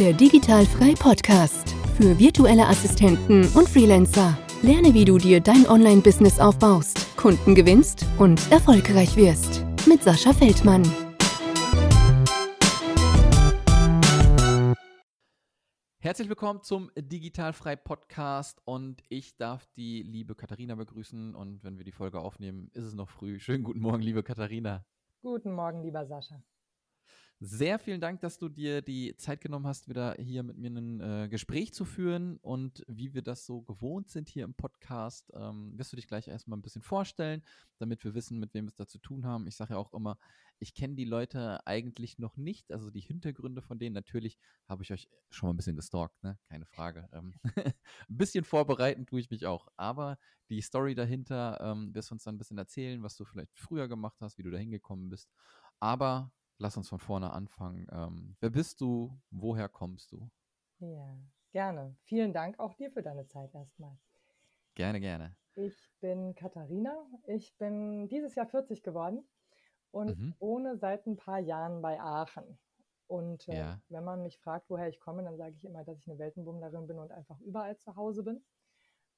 Der Digitalfrei Podcast für virtuelle Assistenten und Freelancer. Lerne, wie du dir dein Online-Business aufbaust, Kunden gewinnst und erfolgreich wirst. Mit Sascha Feldmann. Herzlich willkommen zum Digitalfrei Podcast und ich darf die liebe Katharina begrüßen und wenn wir die Folge aufnehmen, ist es noch früh. Schönen guten Morgen, liebe Katharina. Guten Morgen, lieber Sascha. Sehr vielen Dank, dass du dir die Zeit genommen hast, wieder hier mit mir ein äh, Gespräch zu führen. Und wie wir das so gewohnt sind hier im Podcast, ähm, wirst du dich gleich erstmal ein bisschen vorstellen, damit wir wissen, mit wem wir es da zu tun haben. Ich sage ja auch immer, ich kenne die Leute eigentlich noch nicht, also die Hintergründe von denen. Natürlich habe ich euch schon mal ein bisschen gestalkt, ne? keine Frage. Ähm, ein bisschen vorbereiten tue ich mich auch. Aber die Story dahinter ähm, wirst du uns dann ein bisschen erzählen, was du vielleicht früher gemacht hast, wie du da hingekommen bist. Aber lass uns von vorne anfangen. Ähm, wer bist du? Woher kommst du? Ja, gerne. Vielen Dank auch dir für deine Zeit erstmal. Gerne, gerne. Ich bin Katharina. Ich bin dieses Jahr 40 geworden und mhm. wohne seit ein paar Jahren bei Aachen. Und äh, ja. wenn man mich fragt, woher ich komme, dann sage ich immer, dass ich eine Weltenbummlerin bin und einfach überall zu Hause bin.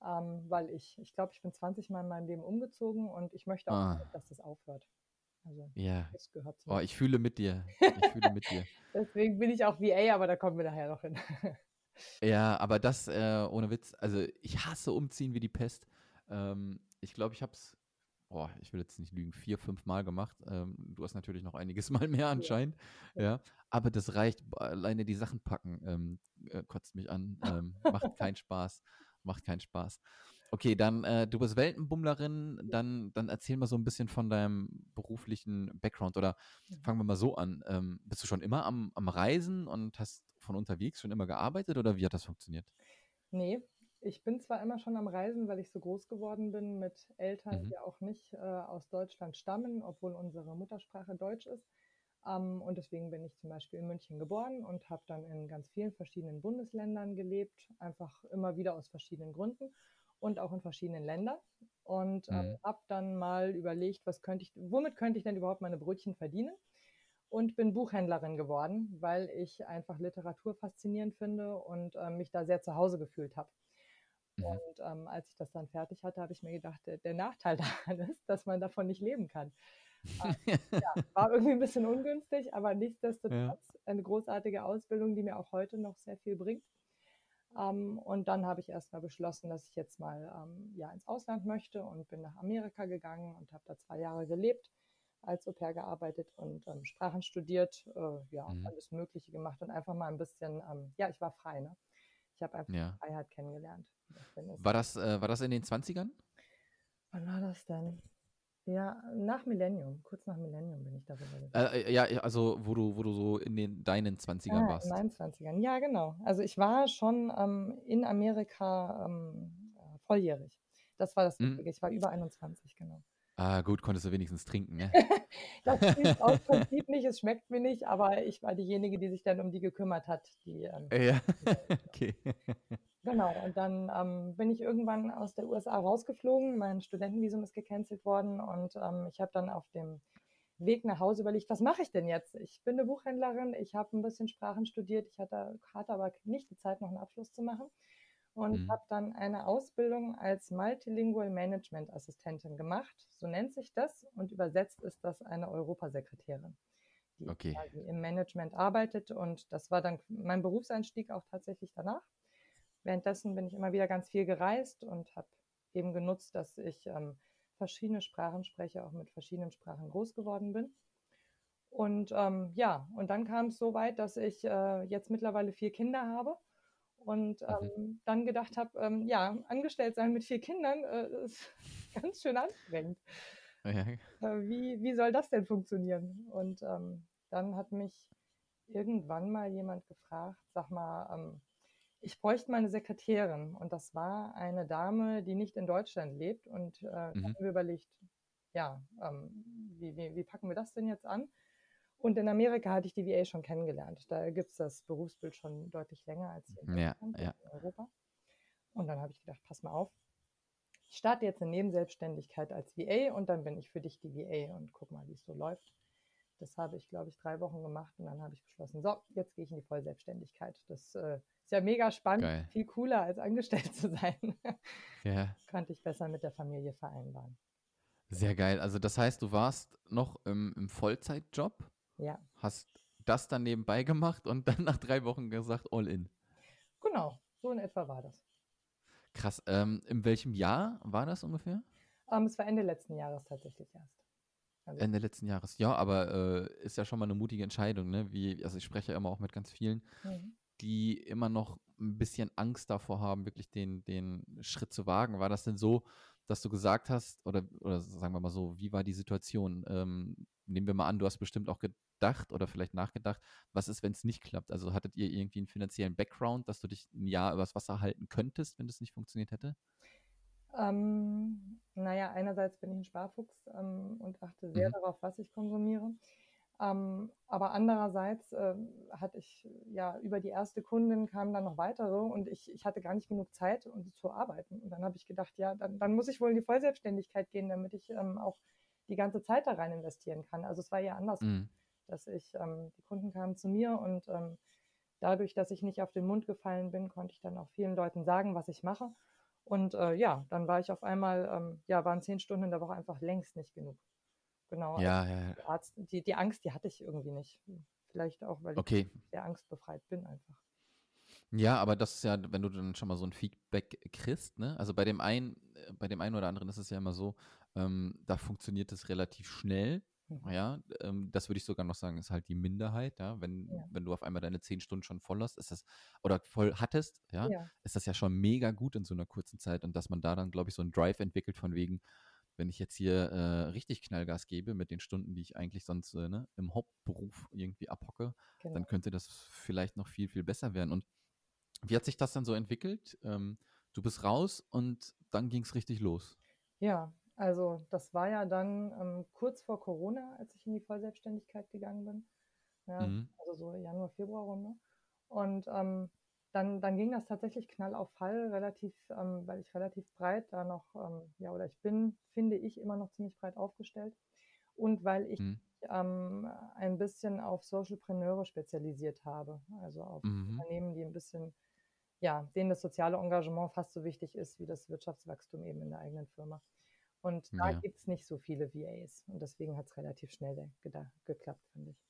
Ähm, weil ich, ich glaube, ich bin 20 Mal in meinem Leben umgezogen und ich möchte auch, ah. dass das aufhört. Also ja. Oh, ich fühle mit dir. Ich fühle mit dir. Deswegen bin ich auch VA, aber da kommen wir nachher noch hin. ja, aber das äh, ohne Witz, also ich hasse umziehen wie die Pest. Ähm, ich glaube, ich habe es, boah, ich will jetzt nicht lügen, vier, fünf Mal gemacht. Ähm, du hast natürlich noch einiges Mal mehr anscheinend. Ja. ja. Aber das reicht. Alleine die Sachen packen ähm, äh, kotzt mich an. Ähm, macht keinen Spaß. Macht keinen Spaß. Okay, dann äh, du bist Weltenbummlerin, dann, dann erzähl mal so ein bisschen von deinem beruflichen Background oder fangen wir mal so an. Ähm, bist du schon immer am, am Reisen und hast von unterwegs schon immer gearbeitet oder wie hat das funktioniert? Nee, ich bin zwar immer schon am Reisen, weil ich so groß geworden bin mit Eltern, mhm. die auch nicht äh, aus Deutschland stammen, obwohl unsere Muttersprache Deutsch ist. Ähm, und deswegen bin ich zum Beispiel in München geboren und habe dann in ganz vielen verschiedenen Bundesländern gelebt, einfach immer wieder aus verschiedenen Gründen und auch in verschiedenen Ländern. Und ähm, mhm. habe dann mal überlegt, was könnte ich, womit könnte ich denn überhaupt meine Brötchen verdienen? Und bin Buchhändlerin geworden, weil ich einfach Literatur faszinierend finde und ähm, mich da sehr zu Hause gefühlt habe. Mhm. Und ähm, als ich das dann fertig hatte, habe ich mir gedacht, der, der, Nachteil daran ist, dass man davon nicht leben kann. Ähm, ja, war irgendwie ein bisschen ungünstig, aber nichtsdestotrotz ja. eine großartige Ausbildung, die mir auch heute noch sehr viel bringt. Ähm, und dann habe ich erstmal beschlossen, dass ich jetzt mal ähm, ja, ins Ausland möchte und bin nach Amerika gegangen und habe da zwei Jahre gelebt, als Au pair gearbeitet und ähm, Sprachen studiert, äh, ja, mhm. alles Mögliche gemacht und einfach mal ein bisschen, ähm, ja, ich war frei, ne? Ich habe einfach ja. Freiheit kennengelernt. War das, äh, war das in den 20ern? Wann war das denn? Ja, nach Millennium, kurz nach Millennium bin ich darüber gegangen. Äh, äh, ja, also wo du, wo du so in den deinen 20ern ah, warst. In meinen 20ern, ja, genau. Also ich war schon ähm, in Amerika ähm, äh, volljährig. Das war das mhm. Ich war über 21, genau. Ah, gut, konntest du wenigstens trinken, ne? das spielt aus Prinzip nicht, es schmeckt mir nicht, aber ich war diejenige, die sich dann um die gekümmert hat. Die, ähm, ja, okay. Genau, und dann ähm, bin ich irgendwann aus der USA rausgeflogen. Mein Studentenvisum ist gecancelt worden und ähm, ich habe dann auf dem Weg nach Hause überlegt, was mache ich denn jetzt? Ich bin eine Buchhändlerin, ich habe ein bisschen Sprachen studiert, ich hatte, hatte aber nicht die Zeit, noch einen Abschluss zu machen und mhm. habe dann eine Ausbildung als Multilingual Management Assistentin gemacht. So nennt sich das und übersetzt ist das eine Europasekretärin, die okay. im Management arbeitet und das war dann mein Berufseinstieg auch tatsächlich danach. Währenddessen bin ich immer wieder ganz viel gereist und habe eben genutzt, dass ich ähm, verschiedene Sprachen spreche, auch mit verschiedenen Sprachen groß geworden bin. Und ähm, ja, und dann kam es so weit, dass ich äh, jetzt mittlerweile vier Kinder habe und mhm. ähm, dann gedacht habe, ähm, ja, angestellt sein mit vier Kindern äh, ist ganz schön anstrengend. Ja. Äh, wie, wie soll das denn funktionieren? Und ähm, dann hat mich irgendwann mal jemand gefragt, sag mal, ähm, ich bräuchte mal eine Sekretärin. Und das war eine Dame, die nicht in Deutschland lebt. Und äh, mhm. haben wir überlegt, ja, ähm, wie, wie, wie, packen wir das denn jetzt an? Und in Amerika hatte ich die VA schon kennengelernt. Da gibt es das Berufsbild schon deutlich länger als hier in, ja, ja. in Europa. Und dann habe ich gedacht, pass mal auf, ich starte jetzt eine Nebenselbstständigkeit als VA und dann bin ich für dich die VA und guck mal, wie es so läuft. Das habe ich, glaube ich, drei Wochen gemacht und dann habe ich beschlossen, so, jetzt gehe ich in die Vollselbstständigkeit. Das äh, ist ja mega spannend, Geil. viel cooler als angestellt zu sein. Ja. Konnte ich besser mit der Familie vereinbaren. Sehr geil. Also das heißt, du warst noch im, im Vollzeitjob, ja. hast das dann nebenbei gemacht und dann nach drei Wochen gesagt, all in. Genau, so in etwa war das. Krass. Ähm, in welchem Jahr war das ungefähr? Um, ähm, es war Ende letzten Jahres tatsächlich erst. Also Ende letzten Jahres. Ja, aber äh, ist ja schon mal eine mutige Entscheidung, ne? Wie, also ich spreche ja immer auch mit ganz vielen, mhm. die immer noch ein bisschen Angst davor haben, wirklich den, den Schritt zu wagen. War das denn so, dass du gesagt hast, oder, oder sagen wir mal so, wie war die Situation? Ähm, nehmen wir mal an, du hast bestimmt auch gedacht oder vielleicht nachgedacht, was ist, wenn es nicht klappt? Also hattet ihr irgendwie einen finanziellen Background, dass du dich ein Jahr übers Wasser halten könntest, wenn das nicht funktioniert hätte? Ähm, naja, einerseits bin ich ein Sparfuchs ähm, und achte sehr mhm. darauf, was ich konsumiere. Ähm, aber andererseits äh, hatte ich ja über die erste Kundin kamen dann noch weitere und ich, ich hatte gar nicht genug Zeit, um zu arbeiten. Und dann habe ich gedacht, ja, dann, dann muss ich wohl in die Vollselbstständigkeit gehen, damit ich ähm, auch die ganze Zeit da rein investieren kann. Also es war ja anders, mhm. dass ich, ähm, die Kunden kamen zu mir und ähm, dadurch, dass ich nicht auf den Mund gefallen bin, konnte ich dann auch vielen Leuten sagen, was ich mache. Und äh, ja, dann war ich auf einmal, ähm, ja, waren zehn Stunden in der Woche einfach längst nicht genug. Genau. Ja, also ja, ja. Arzt, die, die Angst, die hatte ich irgendwie nicht. Vielleicht auch, weil okay. ich sehr angstbefreit bin einfach. Ja, aber das ist ja, wenn du dann schon mal so ein Feedback kriegst, ne? Also bei dem einen, äh, bei dem einen oder anderen ist es ja immer so, ähm, da funktioniert es relativ schnell. Mhm. Ja, ähm, das würde ich sogar noch sagen, ist halt die Minderheit, ja. Wenn, ja. wenn du auf einmal deine zehn Stunden schon voll hast, ist das, oder voll hattest, ja, ja, ist das ja schon mega gut in so einer kurzen Zeit und dass man da dann, glaube ich, so einen Drive entwickelt von wegen, wenn ich jetzt hier äh, richtig Knallgas gebe mit den Stunden, die ich eigentlich sonst äh, ne, im Hauptberuf irgendwie abhocke, genau. dann könnte das vielleicht noch viel, viel besser werden. Und wie hat sich das dann so entwickelt? Ähm, du bist raus und dann ging es richtig los. Ja, also das war ja dann ähm, kurz vor Corona, als ich in die Vollselbstständigkeit gegangen bin. Ja, mhm. Also so Januar, Februar Runde. Und ähm, dann, dann ging das tatsächlich knall auf Fall, relativ, ähm, weil ich relativ breit da noch, ähm, ja, oder ich bin, finde ich, immer noch ziemlich breit aufgestellt. Und weil ich mhm. ähm, ein bisschen auf Socialpreneure spezialisiert habe, also auf mhm. Unternehmen, die ein bisschen, ja, denen das soziale Engagement fast so wichtig ist wie das Wirtschaftswachstum eben in der eigenen Firma. Und da ja. gibt es nicht so viele VAs. Und deswegen hat es relativ schnell geklappt, finde ich.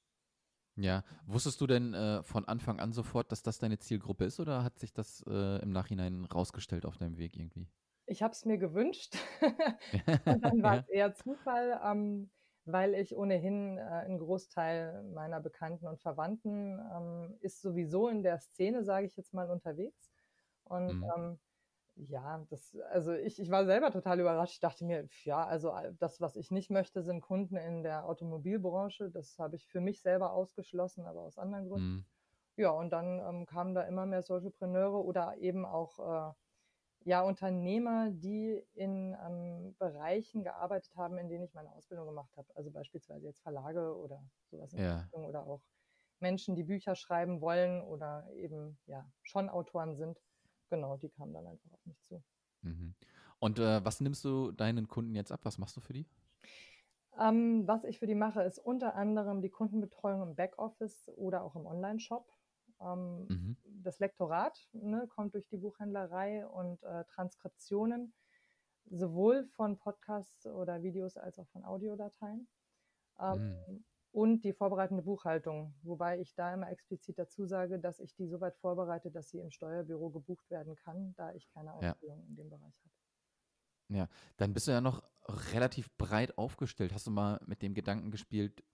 Ja, wusstest du denn äh, von Anfang an sofort, dass das deine Zielgruppe ist oder hat sich das äh, im Nachhinein rausgestellt auf deinem Weg irgendwie? Ich habe es mir gewünscht und dann war es eher Zufall, ähm, weil ich ohnehin äh, ein Großteil meiner Bekannten und Verwandten ähm, ist sowieso in der Szene, sage ich jetzt mal, unterwegs. Und mhm. ähm, ja, das, also ich, ich war selber total überrascht. Ich dachte mir, ja, also das, was ich nicht möchte, sind Kunden in der Automobilbranche. Das habe ich für mich selber ausgeschlossen, aber aus anderen Gründen. Mhm. Ja, und dann ähm, kamen da immer mehr Socialpreneure oder eben auch äh, ja, Unternehmer, die in ähm, Bereichen gearbeitet haben, in denen ich meine Ausbildung gemacht habe. Also beispielsweise jetzt Verlage oder sowas in ja. Richtung oder auch Menschen, die Bücher schreiben wollen oder eben ja schon Autoren sind genau, die kamen dann einfach auf mich zu. Mhm. Und äh, was nimmst du deinen Kunden jetzt ab? Was machst du für die? Ähm, was ich für die mache, ist unter anderem die Kundenbetreuung im Backoffice oder auch im Online-Shop. Ähm, mhm. Das Lektorat ne, kommt durch die Buchhändlerei und äh, Transkriptionen sowohl von Podcasts oder Videos als auch von Audiodateien. Ähm, mhm und die vorbereitende Buchhaltung, wobei ich da immer explizit dazu sage, dass ich die so weit vorbereite, dass sie im Steuerbüro gebucht werden kann, da ich keine Ausbildung ja. in dem Bereich habe. Ja, dann bist du ja noch relativ breit aufgestellt. Hast du mal mit dem Gedanken gespielt,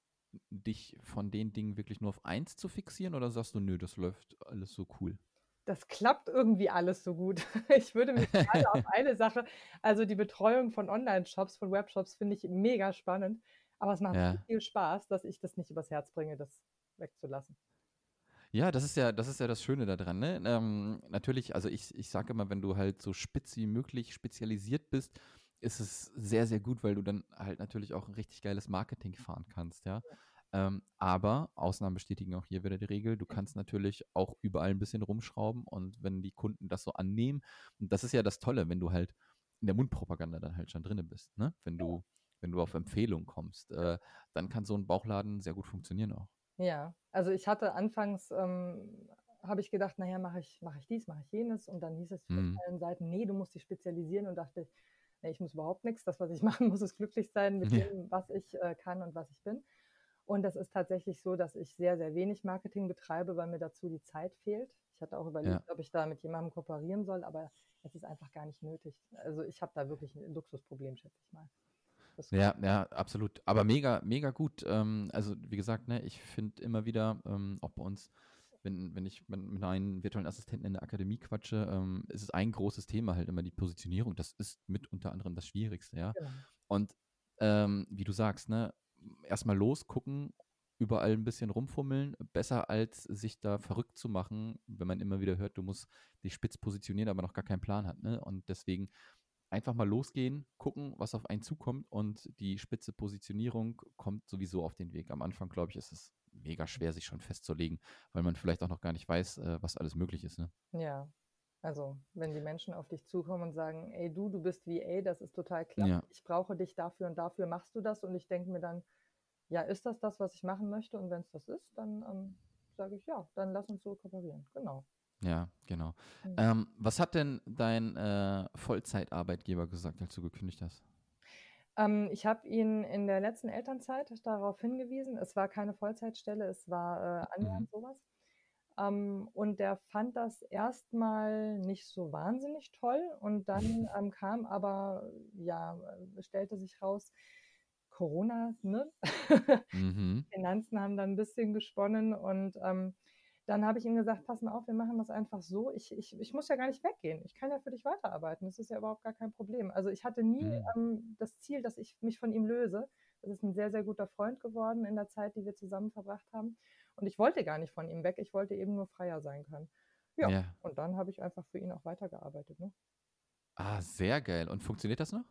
dich von den Dingen wirklich nur auf eins zu fixieren oder sagst du, nö, das läuft alles so cool? Das klappt irgendwie alles so gut. Ich würde mich gerade auf eine Sache, also die Betreuung von Online-Shops, von Webshops finde ich mega spannend. Aber es macht ja. so viel Spaß, dass ich das nicht übers Herz bringe, das wegzulassen. Ja, das ist ja, das ist ja das Schöne daran. Ne? Ähm, natürlich, also ich, ich sage immer, wenn du halt so spitz wie möglich spezialisiert bist, ist es sehr, sehr gut, weil du dann halt natürlich auch ein richtig geiles Marketing fahren kannst, ja. Ähm, aber Ausnahmen bestätigen auch hier wieder die Regel. Du kannst natürlich auch überall ein bisschen rumschrauben und wenn die Kunden das so annehmen, und das ist ja das Tolle, wenn du halt in der Mundpropaganda dann halt schon drin bist, ne? Wenn du wenn du auf Empfehlung kommst, äh, dann kann so ein Bauchladen sehr gut funktionieren auch. Ja, also ich hatte anfangs, ähm, habe ich gedacht, naja, mache ich, mache ich dies, mache ich jenes. Und dann hieß es von Mhm. allen Seiten, nee, du musst dich spezialisieren und dachte, nee, ich muss überhaupt nichts. Das, was ich machen muss, ist glücklich sein mit Ja. dem, was ich äh, kann und was ich bin. Und das ist tatsächlich so, dass ich sehr, sehr wenig Marketing betreibe, weil mir dazu die Zeit fehlt. Ich hatte auch überlegt, ob ich da mit jemandem kooperieren soll, aber es ist einfach gar nicht nötig. Also ich habe da wirklich ein Luxusproblem, schätze ich mal. Ja, ja, absolut. Aber mega, mega gut. Ähm, also, wie gesagt, ne, ich finde immer wieder, ähm, auch bei uns, wenn, wenn ich mit, mit einem virtuellen Assistenten in der Akademie quatsche, ähm, ist es ein großes Thema halt immer die Positionierung. Das ist mit unter anderem das Schwierigste, ja. Genau. Und ähm, wie du sagst, ne, erstmal losgucken, überall ein bisschen rumfummeln, besser als sich da verrückt zu machen, wenn man immer wieder hört, du musst dich spitz positionieren, aber noch gar keinen Plan hat. Ne? Und deswegen einfach mal losgehen, gucken, was auf einen zukommt und die spitze Positionierung kommt sowieso auf den Weg. Am Anfang, glaube ich, ist es mega schwer, sich schon festzulegen, weil man vielleicht auch noch gar nicht weiß, äh, was alles möglich ist. Ne? Ja, also wenn die Menschen auf dich zukommen und sagen, ey du, du bist VA, das ist total klasse, Ja. ich brauche dich dafür und dafür machst du das und ich denke mir dann, ja, ist das das, was ich machen möchte? Und wenn es das ist, dann ähm, sage ich, ja, dann lass uns so kooperieren. Genau. Ja, genau. Mhm. Ähm, was hat denn dein äh, Vollzeitarbeitgeber gesagt, als du gekündigt hast? Ähm, ich habe ihn in der letzten Elternzeit darauf hingewiesen. Es war keine Vollzeitstelle, es war äh, annähernd sowas. Ähm, und der fand das erstmal nicht so wahnsinnig toll. Und dann ähm, kam aber, ja, stellte sich raus, Corona, ne? Mhm. Finanzen haben dann ein bisschen gesponnen und ähm, dann habe ich ihm gesagt, pass mal auf, wir machen das einfach so. Ich, ich, ich muss ja gar nicht weggehen. Ich kann ja für dich weiterarbeiten. Das ist ja überhaupt gar kein Problem. Also ich hatte nie Mhm. ähm, das Ziel, dass ich mich von ihm löse. Das ist ein sehr, sehr guter Freund geworden in der Zeit, die wir zusammen verbracht haben. Und ich wollte gar nicht von ihm weg. Ich wollte eben nur freier sein können. Ja. Ja. Und dann habe ich einfach für ihn auch weitergearbeitet. Ne? Ah, sehr geil. Und funktioniert das noch?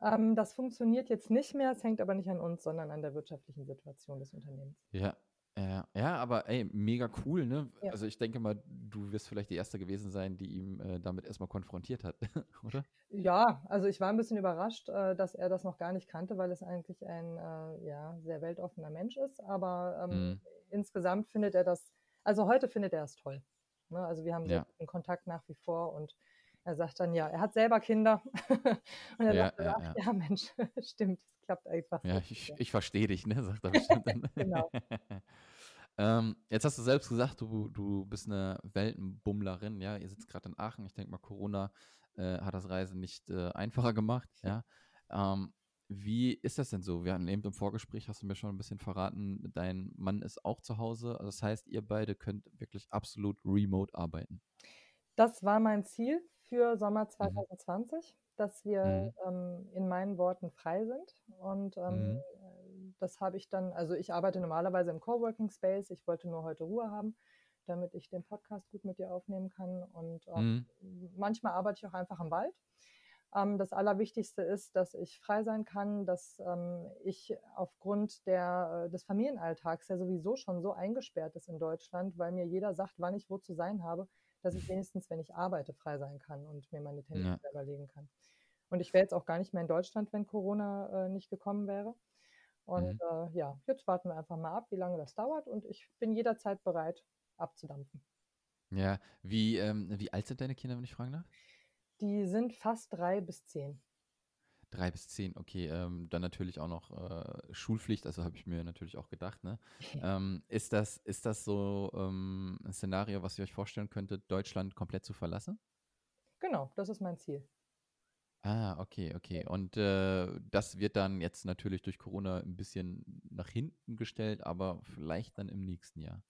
Ähm, das funktioniert jetzt nicht mehr. Es hängt aber nicht an uns, sondern an der wirtschaftlichen Situation des Unternehmens. Ja. Ja, ja, aber ey, mega cool, ne? Ja. Also ich denke mal, du wirst vielleicht die erste gewesen sein, die ihm äh, damit erstmal konfrontiert hat, oder? Ja, also ich war ein bisschen überrascht, äh, dass er das noch gar nicht kannte, weil es eigentlich ein äh, ja, sehr weltoffener Mensch ist. Aber ähm, Mhm. insgesamt findet er das, also heute findet er es toll. Ne? Also wir haben Ja. guten Kontakt nach wie vor und er sagt dann, ja, er hat selber Kinder. und er Ja, sagt, ja, ach, ja. ja, Mensch, stimmt, klappt einfach. Ja, ich, ich verstehe dich, ne? Sagt er bestimmt dann. Genau. ähm, jetzt hast du selbst gesagt, du, du bist eine Weltenbummlerin, ja. Ihr sitzt gerade in Aachen. Ich denke mal, Corona äh, hat das Reisen nicht äh, einfacher gemacht, ja. Ähm, wie ist das denn so? Wir hatten eben im Vorgespräch, hast du mir schon ein bisschen verraten, dein Mann ist auch zu Hause. Also das heißt, ihr beide könnt wirklich absolut remote arbeiten. Das war mein Ziel für Mhm. Sommer 2020, dass wir ähm, in meinen Worten frei sind. Und ähm, Mhm. das habe ich dann, also ich arbeite normalerweise im Coworking Space. Ich wollte nur heute Ruhe haben, damit ich den Podcast gut mit dir aufnehmen kann. Und ähm, Mhm. manchmal arbeite ich auch einfach im Wald. Ähm, das Allerwichtigste ist, dass ich frei sein kann, dass ähm, ich aufgrund der, äh, des Familienalltags, der sowieso schon so eingesperrt ist in Deutschland, weil mir jeder sagt, wann ich wo zu sein habe, dass ich wenigstens, wenn ich arbeite, frei sein kann und mir meine Termine Ja. selber legen kann. Und ich wäre jetzt auch gar nicht mehr in Deutschland, wenn Corona äh, nicht gekommen wäre. Und Mhm. äh, ja, jetzt warten wir einfach mal ab, wie lange das dauert. Und ich bin jederzeit bereit, abzudampfen. Ja, wie, ähm, wie alt sind deine Kinder, wenn ich fragen darf? Die sind fast drei bis zehn. Drei bis zehn, okay. Ähm, dann natürlich auch noch äh, Schulpflicht, also habe ich mir natürlich auch gedacht. Ne? ähm, ist, das, ist das so ähm, ein Szenario, was ihr euch vorstellen könntet, Deutschland komplett zu verlassen? Genau, das ist mein Ziel. Ah, okay, okay. Und äh, das wird dann jetzt natürlich durch Corona ein bisschen nach hinten gestellt, aber vielleicht dann im nächsten Jahr.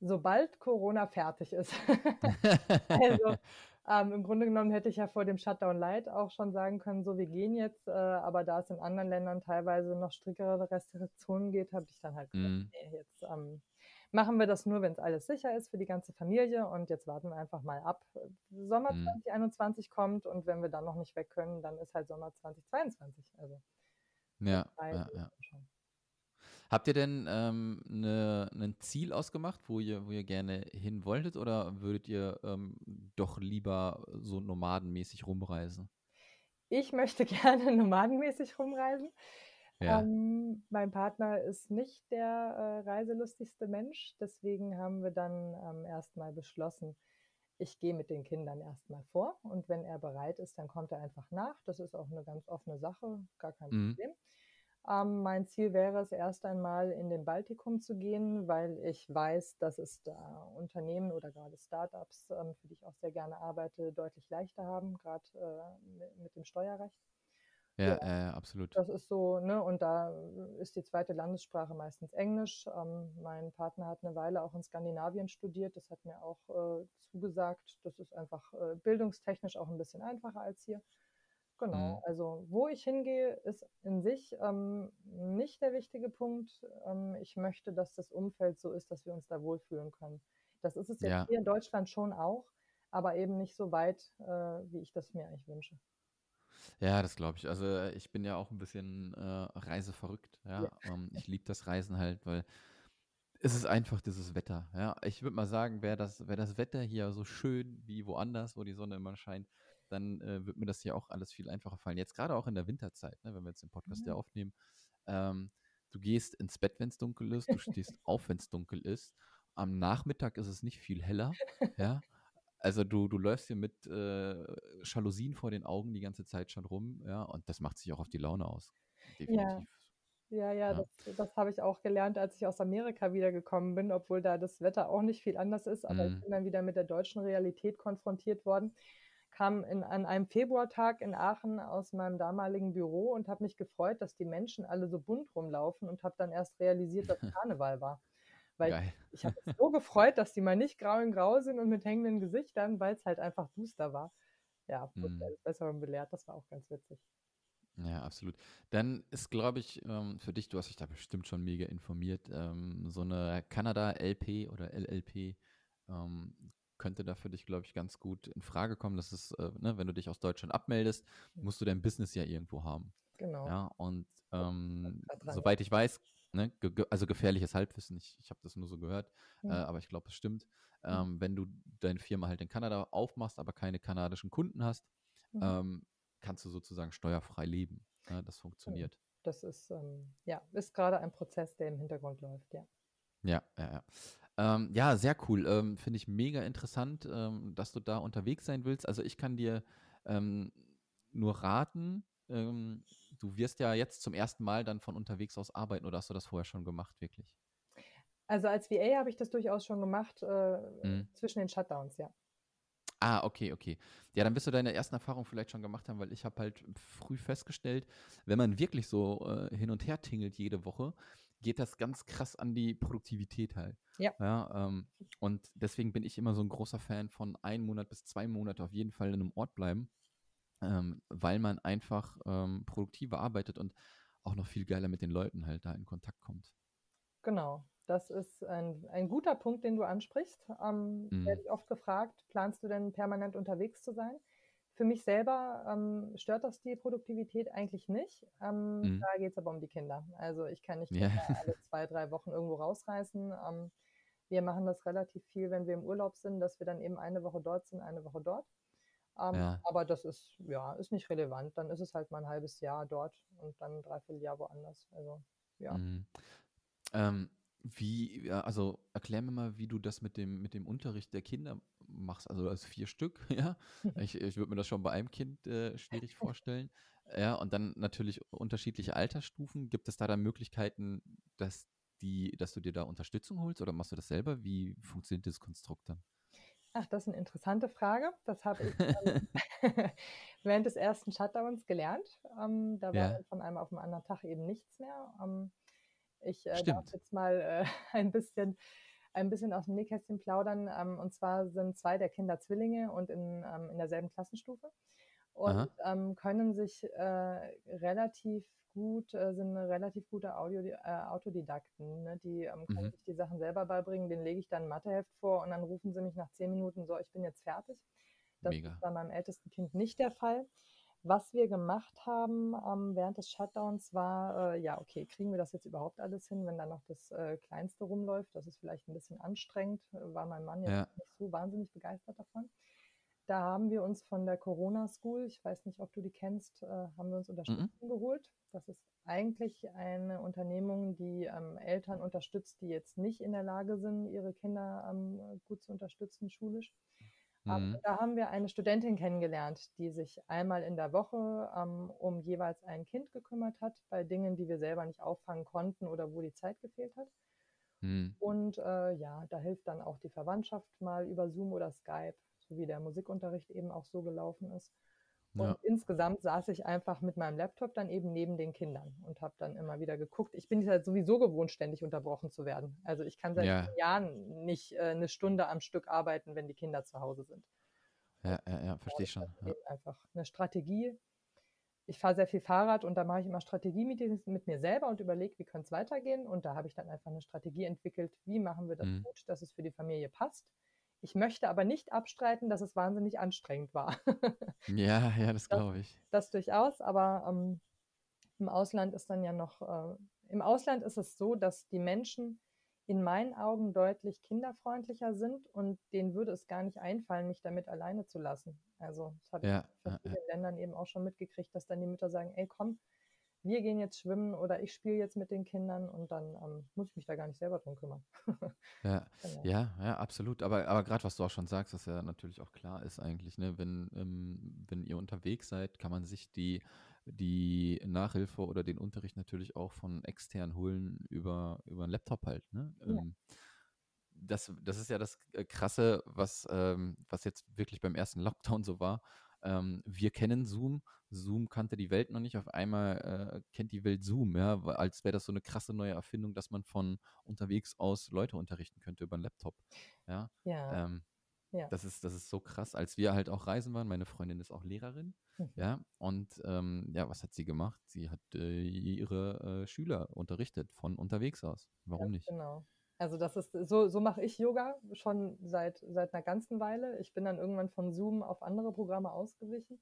Sobald Corona fertig ist. also ähm, im Grunde genommen hätte ich ja vor dem Shutdown Light auch schon sagen können, so wir gehen jetzt, äh, aber da es in anderen Ländern teilweise noch strickere Restriktionen geht, habe ich dann halt gesagt, Mhm. nee, jetzt ähm, machen wir das nur, wenn es alles sicher ist für die ganze Familie und jetzt warten wir einfach mal ab. Sommer Mhm. 2021 kommt und wenn wir dann noch nicht weg können, dann ist halt Sommer 2022. Also Ja, ja, ja. schon. Habt ihr denn ähm, ne, ein Ziel ausgemacht, wo ihr, wo ihr gerne hin wolltet, oder würdet ihr ähm, doch lieber so nomadenmäßig rumreisen? ich möchte gerne nomadenmäßig rumreisen. Ja. Ähm, mein Partner ist nicht der äh, reiselustigste Mensch, deswegen haben wir dann ähm, erstmal beschlossen, ich gehe mit den Kindern erstmal vor und wenn er bereit ist, dann kommt er einfach nach. Das ist auch eine ganz offene Sache, gar kein Mhm. Problem. Ähm, mein Ziel wäre es erst einmal in den Baltikum zu gehen, weil ich weiß, dass es da Unternehmen oder gerade Startups, ähm, für die ich auch sehr gerne arbeite, deutlich leichter haben, gerade äh, mit, mit dem Steuerrecht. Ja, Ja. äh, absolut. Das ist so, ne, und da ist die zweite Landessprache meistens Englisch. Ähm, mein Partner hat eine Weile auch in Skandinavien studiert. Das hat mir auch äh, zugesagt. Das ist einfach äh, bildungstechnisch auch ein bisschen einfacher als hier. Genau, Mhm. also wo ich hingehe, ist in sich ähm, nicht der wichtige Punkt. Ähm, ich möchte, dass das Umfeld so ist, dass wir uns da wohlfühlen können. Das ist es jetzt Ja. hier in Deutschland schon auch, aber eben nicht so weit, äh, wie ich das mir eigentlich wünsche. Ja, das glaube ich. Also äh, ich bin ja auch ein bisschen äh, reiseverrückt. Ja, ähm, ich liebe das Reisen halt, weil es ist einfach dieses Wetter. Ja, ich würde mal sagen, wäre das, wäre das Wetter hier so schön wie woanders, wo die Sonne immer scheint, dann äh, wird mir das hier auch alles viel einfacher fallen. Jetzt gerade auch in der Winterzeit, ne, wenn wir jetzt den Podcast ja Mhm. aufnehmen. Ähm, du gehst ins Bett, wenn es dunkel ist, du stehst auf, wenn es dunkel ist. Am Nachmittag ist es nicht viel heller. Ja, also du, du läufst hier mit äh, Jalousien vor den Augen die ganze Zeit schon rum, ja, und das macht sich auch auf die Laune aus. Ja, Definitiv. ja, ja, Ja. das, das habe ich auch gelernt, als ich aus Amerika wiedergekommen bin, obwohl da das Wetter auch nicht viel anders ist, aber ich Mhm. bin dann wieder mit der deutschen Realität konfrontiert worden. Kam in, an einem Februartag in Aachen aus meinem damaligen Büro und habe mich gefreut, dass die Menschen alle so bunt rumlaufen und habe dann erst realisiert, dass Karneval war. Weil Geil. ich habe mich so gefreut, dass die mal nicht grau in grau sind und mit hängenden Gesichtern, weil es halt einfach duster war. Ja, wurde Mhm. Besseren belehrt, das war auch ganz witzig. Ja, absolut. Dann ist, glaube ich, ähm, für dich, du hast dich da bestimmt schon mega informiert, ähm, so eine Kanada-LP oder LLP ähm, könnte da für dich, glaube ich, ganz gut in Frage kommen. Das ist, äh, ne, wenn du dich aus Deutschland abmeldest, musst du dein Business ja irgendwo haben. Genau. Ja, und ähm, soweit ich weiß, ne, ge ge also gefährliches Halbwissen, ich, ich habe das nur so gehört, Mhm. äh, aber ich glaube, es stimmt. Ähm, wenn du deine Firma halt in Kanada aufmachst, aber keine kanadischen Kunden hast, Mhm. ähm, kannst du sozusagen steuerfrei leben. Ja, das funktioniert. Das ist, ähm, ja, ist gerade ein Prozess, der im Hintergrund läuft, ja. Ja, ja, ja. Ähm, ja, sehr cool. Ähm, Finde ich mega interessant, ähm, dass du da unterwegs sein willst. Also ich kann dir ähm, nur raten, ähm, du wirst ja jetzt zum ersten Mal dann von unterwegs aus arbeiten oder hast du das vorher schon gemacht, wirklich? Also als VA habe ich das durchaus schon gemacht, äh, Mhm. zwischen den Shutdowns, ja. Ah, okay, okay. Ja, dann wirst du deine ersten Erfahrungen vielleicht schon gemacht haben, weil ich habe halt früh festgestellt, wenn man wirklich so äh, hin und her tingelt jede Woche, geht das ganz krass an die Produktivität halt. Ja. Ja, ähm, und deswegen bin ich immer so ein großer Fan von ein Monat bis zwei Monate auf jeden Fall in einem Ort bleiben, ähm, weil man einfach ähm, produktiver arbeitet und auch noch viel geiler mit den Leuten halt da in Kontakt kommt. Genau. Das ist ein, ein guter Punkt, den du ansprichst. Ähm, Mhm. Werde ich oft gefragt, planst du denn permanent unterwegs zu sein? Für mich selber ähm, stört das die Produktivität eigentlich nicht. Ähm, Mhm. Da geht es aber um die Kinder. Also ich kann nicht. Kinder alle zwei, drei Wochen irgendwo rausreißen. Ähm, wir machen das relativ viel, wenn wir im Urlaub sind, dass wir dann eben eine Woche dort sind, eine Woche dort. Ähm, Ja. Aber das ist, ja, ist nicht relevant. Dann ist es halt mal ein halbes Jahr dort und dann ein Dreivierteljahr woanders. Also, ja. Mhm. Ähm, wie, also erklär mir mal, wie du das mit dem, mit dem Unterricht der Kinder machst. Also als vier Stück, ja. Ich, ich würde mir das schon bei einem Kind äh, schwierig vorstellen. Ja, und dann natürlich unterschiedliche Altersstufen. Gibt es da dann Möglichkeiten, dass die, dass du dir da Unterstützung holst oder machst du das selber? Wie funktioniert dieses Konstrukt dann? Ach, das ist eine interessante Frage. Das habe ich ähm, während des ersten Shutdowns gelernt. Ähm, da war Ja. dann von einem auf den anderen Tag eben nichts mehr. Ähm, ich äh, darf jetzt mal äh, ein bisschen ein bisschen aus dem Nähkästchen plaudern. Ähm, und zwar sind zwei der Kinder Zwillinge und in, ähm, in derselben Klassenstufe und können sich äh, relativ gut, äh, sind relativ gute Audio, äh, Autodidakten. Ne? Die ähm, können Mhm. sich die Sachen selber beibringen. Den lege ich dann ein Matheheft vor und dann rufen sie mich nach zehn Minuten so, ich bin jetzt fertig. Das Mega. ist bei meinem ältesten Kind nicht der Fall. Was wir gemacht haben ähm, während des Shutdowns war, äh, ja, okay, kriegen wir das jetzt überhaupt alles hin, wenn da noch das äh, Kleinste rumläuft? Das ist vielleicht ein bisschen anstrengend, äh, war mein Mann jetzt Ja. nicht so wahnsinnig begeistert davon. Da haben wir uns von der Corona School, ich weiß nicht, ob du die kennst, äh, haben wir uns Unterstützung mhm. geholt. Das ist eigentlich eine Unternehmung, die ähm, Eltern unterstützt, die jetzt nicht in der Lage sind, ihre Kinder ähm, gut zu unterstützen schulisch. Mhm. da haben wir eine Studentin kennengelernt, die sich einmal in der Woche ähm, um jeweils ein Kind gekümmert hat, bei Dingen, die wir selber nicht auffangen konnten oder wo die Zeit gefehlt hat. Mhm. Und äh, ja, da hilft dann auch die Verwandtschaft mal über Zoom oder Skype, so wie der Musikunterricht eben auch so gelaufen ist. Und ja. insgesamt saß ich einfach mit meinem Laptop dann eben neben den Kindern und habe dann immer wieder geguckt. Ich bin halt sowieso gewohnt, ständig unterbrochen zu werden. Also ich kann seit ja. Jahren nicht äh, eine Stunde am Stück arbeiten, wenn die Kinder zu Hause sind. Ja, ja, ja, verstehe ich schon. Ja. Einfach eine Strategie. Ich fahre sehr viel Fahrrad und da mache ich immer Strategie-Meetings mit mir selber und überlege, wie könnte es weitergehen. Und da habe ich dann einfach eine Strategie entwickelt, wie machen wir das mhm. gut, dass es für die Familie passt ich möchte aber nicht abstreiten, dass es wahnsinnig anstrengend war. ja, ja, das glaube ich. Das, das, durchaus, aber ähm, im Ausland ist dann ja noch, äh, im Ausland ist es so, dass die Menschen in meinen Augen deutlich kinderfreundlicher sind und denen würde es gar nicht einfallen, mich damit alleine zu lassen. Also das habe ja, ich in vielen ja. Ländern eben auch schon mitgekriegt, dass dann die Mütter sagen, ey komm, wir gehen jetzt schwimmen oder ich spiele jetzt mit den Kindern und dann ähm, muss ich mich da gar nicht selber drum kümmern. ja, genau. ja, ja, absolut. Aber, aber gerade was du auch schon sagst, was ja natürlich auch klar ist eigentlich, ne, wenn, ähm, wenn ihr unterwegs seid, kann man sich die, die Nachhilfe oder den Unterricht natürlich auch von extern holen über, über einen Laptop halt. Ne? Ja. Ähm, das, das ist ja das äh, Krasse, was, ähm, was jetzt wirklich beim ersten Lockdown so war. Ähm, wir kennen Zoom, Zoom kannte die Welt noch nicht, auf einmal äh, kennt die Welt Zoom, ja, als wäre das so eine krasse neue Erfindung, dass man von unterwegs aus Leute unterrichten könnte über einen Laptop. Ja. ja. Ähm, ja. Das ist, das ist so krass, als wir halt auch reisen waren. Meine Freundin ist auch Lehrerin, mhm. ja. Und ähm, ja, was hat sie gemacht? Sie hat äh, ihre äh, Schüler unterrichtet von unterwegs aus. Warum ja, nicht? Genau. Also das ist, so, so mache ich Yoga schon seit, seit einer ganzen Weile. Ich bin dann irgendwann von Zoom auf andere Programme ausgewichen,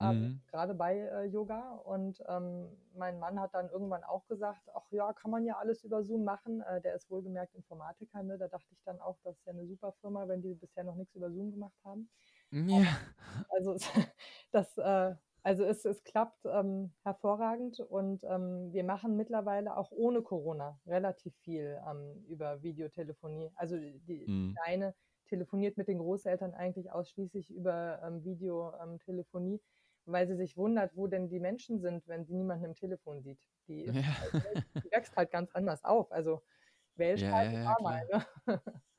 ähm, mhm. gerade bei äh, Yoga. Und ähm, mein Mann hat dann irgendwann auch gesagt, ach ja, kann man ja alles über Zoom machen. Äh, der ist wohlgemerkt Informatiker. Ne? Da dachte ich dann auch, das ist ja eine super Firma, wenn die bisher noch nichts über Zoom gemacht haben. Ja. Also das, äh, also es, es klappt ähm, hervorragend und ähm, wir machen mittlerweile auch ohne Corona relativ viel ähm, über Videotelefonie. Also die mhm. Kleine telefoniert mit den Großeltern eigentlich ausschließlich über ähm, Videotelefonie, weil sie sich wundert, wo denn die Menschen sind, wenn sie niemanden im Telefon sieht. Die, ja. also, die wächst halt ganz anders auf. Also wählst ja, halt ja, ja, mal. Ne?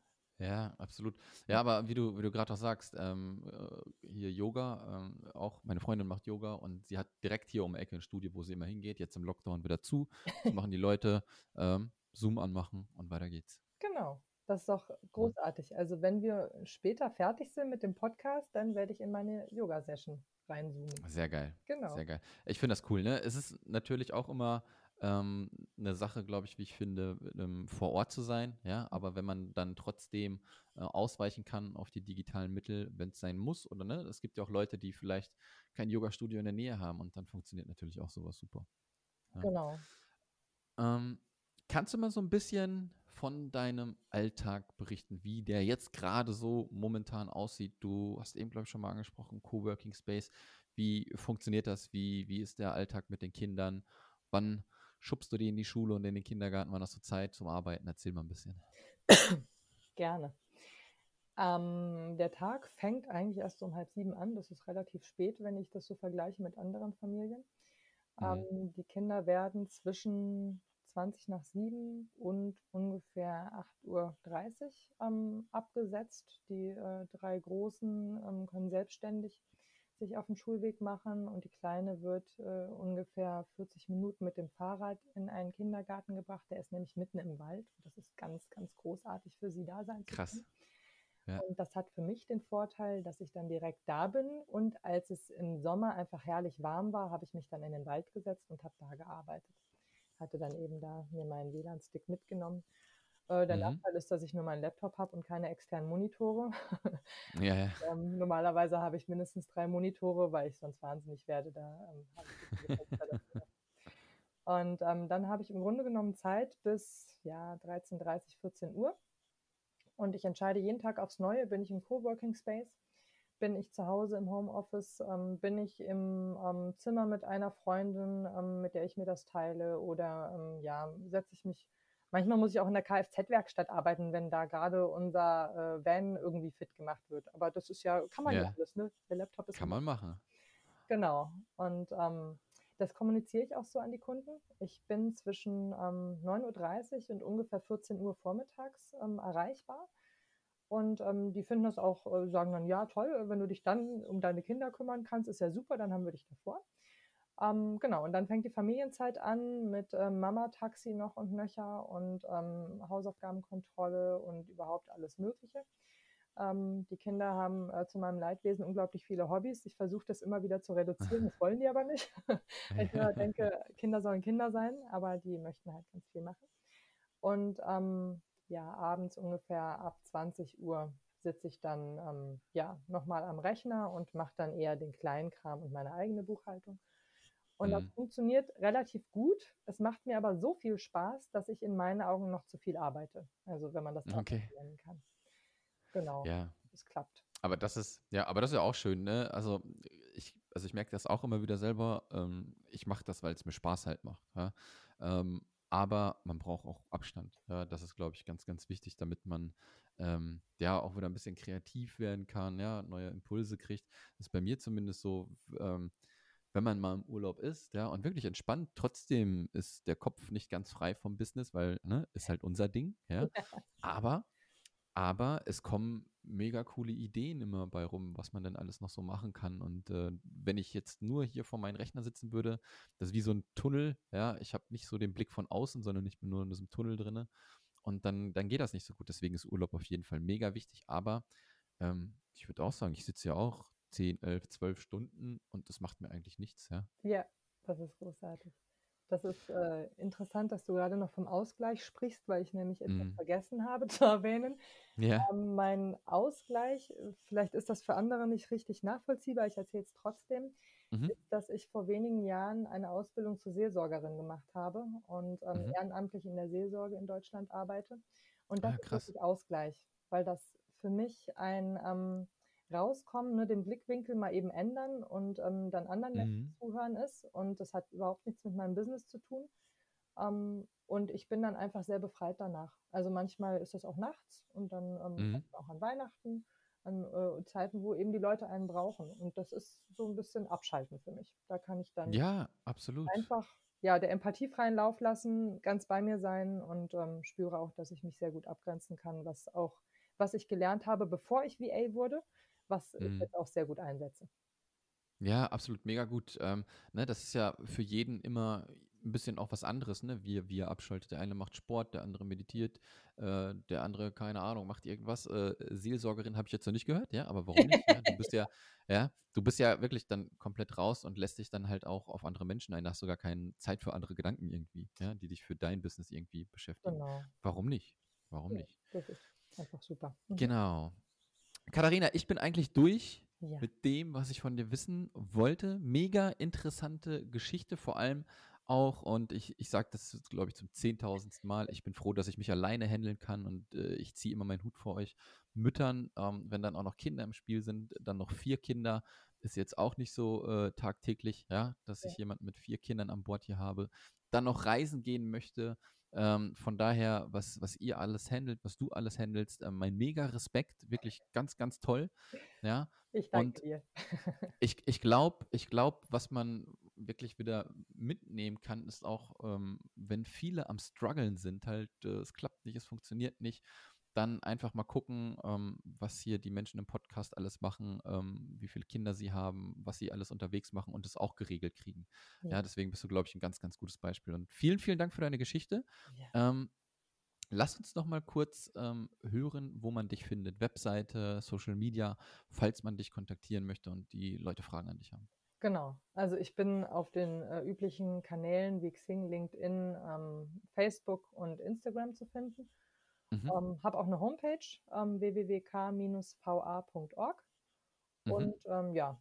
Ja, absolut. Ja, aber wie du, wie du gerade auch sagst, ähm, äh, hier Yoga, ähm, auch meine Freundin macht Yoga und sie hat direkt hier um die Ecke ein Studio, wo sie immer hingeht, jetzt im Lockdown wieder zu. Das machen die Leute, ähm, Zoom anmachen und weiter geht's. Genau. Das ist doch großartig. Also wenn wir später fertig sind mit dem Podcast, dann werde ich in meine Yoga-Session reinzoomen. Sehr geil. Genau. Sehr geil. Ich finde das cool, ne? Es ist natürlich auch immer ähm, eine Sache, glaube ich, wie ich finde, ähm, vor Ort zu sein, ja, aber wenn man dann trotzdem äh, ausweichen kann auf die digitalen Mittel, wenn es sein muss, oder ne, es gibt ja auch Leute, die vielleicht kein Yoga-Studio in der Nähe haben und dann funktioniert natürlich auch sowas super. Ja. Genau. Ähm, kannst du mal so ein bisschen von deinem Alltag berichten, wie der jetzt gerade so momentan aussieht? Du hast eben, glaube ich, schon mal angesprochen, Coworking Space. Wie funktioniert das? Wie, wie ist der Alltag mit den Kindern? Wann schubst du die in die Schule und in den Kindergarten? Wann hast du Zeit zum Arbeiten? Erzähl mal ein bisschen. Gerne. Ähm, der Tag fängt eigentlich erst um halb sieben an. Das ist relativ spät, wenn ich das so vergleiche mit anderen Familien. Mhm. Ähm, die Kinder werden zwischen 20 nach 7 und ungefähr 8.30 Uhr ähm, abgesetzt. Die äh, drei Großen ähm, können selbstständig sich auf den Schulweg machen und die Kleine wird äh, ungefähr 40 Minuten mit dem Fahrrad in einen Kindergarten gebracht. Der ist nämlich mitten im Wald und das ist ganz, ganz großartig für sie da sein Krass. zu können. Ja. Und das hat für mich den Vorteil, dass ich dann direkt da bin und als es im Sommer einfach herrlich warm war, habe ich mich dann in den Wald gesetzt und habe da gearbeitet. Hatte dann eben da mir meinen WLAN-Stick mitgenommen äh, der mhm. Nachteil ist, dass ich nur meinen Laptop habe und keine externen Monitore. ja, ja. ähm, normalerweise habe ich mindestens drei Monitore, weil ich sonst wahnsinnig werde. Da ähm, Und ähm, dann habe ich im Grunde genommen Zeit bis ja, 13.30, 14 Uhr. Und ich entscheide jeden Tag aufs Neue, bin ich im Coworking Space. bin ich zu Hause im Homeoffice? Ähm, bin ich im ähm, Zimmer mit einer Freundin, ähm, mit der ich mir das teile? Oder ähm, ja, setze ich mich. Manchmal muss ich auch in der Kfz-Werkstatt arbeiten, wenn da gerade unser äh, Van irgendwie fit gemacht wird. Aber das ist ja, kann man ja, ja alles, ne? Der Laptop ist. Kann man machen. Genau. Und ähm, das kommuniziere ich auch so an die Kunden. Ich bin zwischen ähm, 9.30 Uhr und ungefähr 14 Uhr vormittags ähm, erreichbar. Und ähm, die finden das auch, äh, sagen dann, ja, toll, wenn du dich dann um deine Kinder kümmern kannst, ist ja super, dann haben wir dich davor. Ähm, genau, und dann fängt die Familienzeit an mit äh, Mama-Taxi noch und nöcher und ähm, Hausaufgabenkontrolle und überhaupt alles Mögliche. Ähm, die Kinder haben äh, zu meinem Leidwesen unglaublich viele Hobbys. Ich versuche das immer wieder zu reduzieren, das wollen die aber nicht. ich denke, Kinder sollen Kinder sein, aber die möchten halt ganz viel machen. Und ähm, ja, abends ungefähr ab 20 Uhr sitze ich dann ähm, ja, nochmal am Rechner und mache dann eher den Kleinkram und meine eigene Buchhaltung. Und mhm. das funktioniert relativ gut. Es macht mir aber so viel Spaß, dass ich in meinen Augen noch zu viel arbeite. Also wenn man das okay. nennen kann. Genau. Ja. Es klappt. Aber das ist, ja, aber das ist ja auch schön, ne? Also ich, also ich merke das auch immer wieder selber. Ähm, ich mache das, weil es mir Spaß halt macht. Ja? Ähm, aber man braucht auch Abstand. Ja, das ist, glaube ich, ganz, ganz wichtig, damit man ähm, ja auch wieder ein bisschen kreativ werden kann, ja, neue Impulse kriegt. Das ist bei mir zumindest so, ähm, wenn man mal im Urlaub ist, ja, und wirklich entspannt, trotzdem ist der Kopf nicht ganz frei vom Business, weil, ne, ist halt unser Ding, ja. Aber aber es kommen mega coole Ideen immer bei rum, was man denn alles noch so machen kann. Und äh, wenn ich jetzt nur hier vor meinem Rechner sitzen würde, das ist wie so ein Tunnel, ja, ich habe nicht so den Blick von außen, sondern ich bin nur in diesem Tunnel drin. Und dann, dann geht das nicht so gut. Deswegen ist Urlaub auf jeden Fall mega wichtig. Aber ähm, ich würde auch sagen, ich sitze ja auch 10, 11, 12 Stunden und das macht mir eigentlich nichts, ja. Ja, das ist großartig. Das ist äh, interessant, dass du gerade noch vom Ausgleich sprichst, weil ich nämlich etwas mm. vergessen habe zu erwähnen. Ja. Ähm, mein Ausgleich, vielleicht ist das für andere nicht richtig nachvollziehbar, ich erzähle es trotzdem, mhm. ist, dass ich vor wenigen Jahren eine Ausbildung zur Seelsorgerin gemacht habe und ähm, mhm. ehrenamtlich in der Seelsorge in Deutschland arbeite. Und das ah, ist wirklich Ausgleich, weil das für mich ein ähm, rauskommen, ne, den Blickwinkel mal eben ändern und ähm, dann anderen Menschen mhm. zuhören ist. Und das hat überhaupt nichts mit meinem Business zu tun. Ähm, und ich bin dann einfach sehr befreit danach. Also manchmal ist das auch nachts und dann ähm, mhm. auch an Weihnachten, an äh, Zeiten, wo eben die Leute einen brauchen. Und das ist so ein bisschen Abschalten für mich. Da kann ich dann ja, absolut. einfach ja, der empathiefreien Lauf lassen, ganz bei mir sein und ähm, spüre auch, dass ich mich sehr gut abgrenzen kann, was auch, was ich gelernt habe, bevor ich VA wurde was ich mhm. jetzt auch sehr gut einsetze. Ja, absolut, mega gut. Ähm, ne, das ist ja für jeden immer ein bisschen auch was anderes, ne? Wie, wie er abschaltet. Der eine macht Sport, der andere meditiert, äh, der andere, keine Ahnung, macht irgendwas. Äh, Seelsorgerin habe ich jetzt noch nicht gehört, ja, aber warum nicht? ja? Du bist ja, ja, du bist ja wirklich dann komplett raus und lässt dich dann halt auch auf andere Menschen ein. Da hast sogar keine Zeit für andere Gedanken irgendwie, ja, die dich für dein Business irgendwie beschäftigen. Genau. Warum nicht? Warum ja, nicht? Das ist einfach super. Mhm. Genau. Katharina, ich bin eigentlich durch ja. mit dem, was ich von dir wissen wollte. Mega interessante Geschichte, vor allem auch, und ich, ich sage das, glaube ich, zum zehntausendsten Mal, ich bin froh, dass ich mich alleine handeln kann und äh, ich ziehe immer meinen Hut vor euch Müttern, ähm, wenn dann auch noch Kinder im Spiel sind, dann noch vier Kinder, ist jetzt auch nicht so äh, tagtäglich, ja, dass ja. ich jemanden mit vier Kindern an Bord hier habe, dann noch reisen gehen möchte, ähm, von daher, was, was ihr alles handelt, was du alles handelst, äh, mein mega Respekt, wirklich ganz, ganz toll. Ja. Ich danke Und dir. ich ich glaube, ich glaub, was man wirklich wieder mitnehmen kann, ist auch, ähm, wenn viele am struggeln sind, halt, äh, es klappt nicht, es funktioniert nicht, dann einfach mal gucken, ähm, was hier die Menschen im Podcast alles machen, ähm, wie viele Kinder sie haben, was sie alles unterwegs machen und es auch geregelt kriegen. Ja, ja deswegen bist du, glaube ich, ein ganz, ganz gutes Beispiel. Und vielen, vielen Dank für deine Geschichte. Ja. Ähm, lass uns noch mal kurz ähm, hören, wo man dich findet. Webseite, Social Media, falls man dich kontaktieren möchte und die Leute Fragen an dich haben. Genau. Also ich bin auf den äh, üblichen Kanälen wie Xing, LinkedIn, ähm, Facebook und Instagram zu finden. Mhm. Ähm, habe auch eine Homepage, ähm, www.k-va.org. Mhm. Und ähm, ja,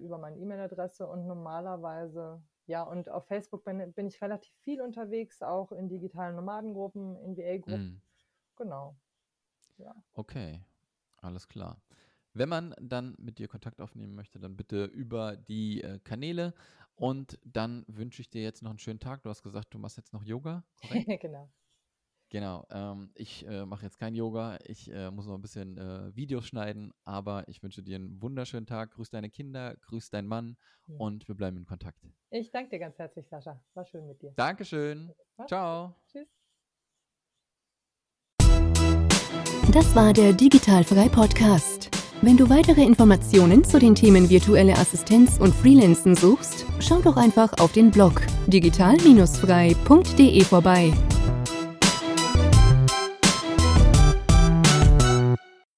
über meine E-Mail-Adresse und normalerweise, ja, und auf Facebook bin, bin, ich relativ viel unterwegs, auch in digitalen Nomadengruppen, in VA-Gruppen. Mhm. Genau. Ja. Okay, alles klar. Wenn man dann mit dir Kontakt aufnehmen möchte, dann bitte über die äh, Kanäle. Und dann wünsche ich dir jetzt noch einen schönen Tag. Du hast gesagt, du machst jetzt noch Yoga. genau. Genau. Ähm, ich äh, mache jetzt kein Yoga. Ich äh, muss noch ein bisschen äh, Videos schneiden. Aber ich wünsche dir einen wunderschönen Tag. Grüß deine Kinder, grüß deinen Mann ja. und wir bleiben in Kontakt. Ich danke dir ganz herzlich, Sascha. War schön mit dir. Dankeschön. Mach's Ciao. Tschüss. Das war der Digitalfrei Podcast. Wenn du weitere Informationen zu den Themen virtuelle Assistenz und Freelancen suchst, schau doch einfach auf den Blog digital-frei.de vorbei.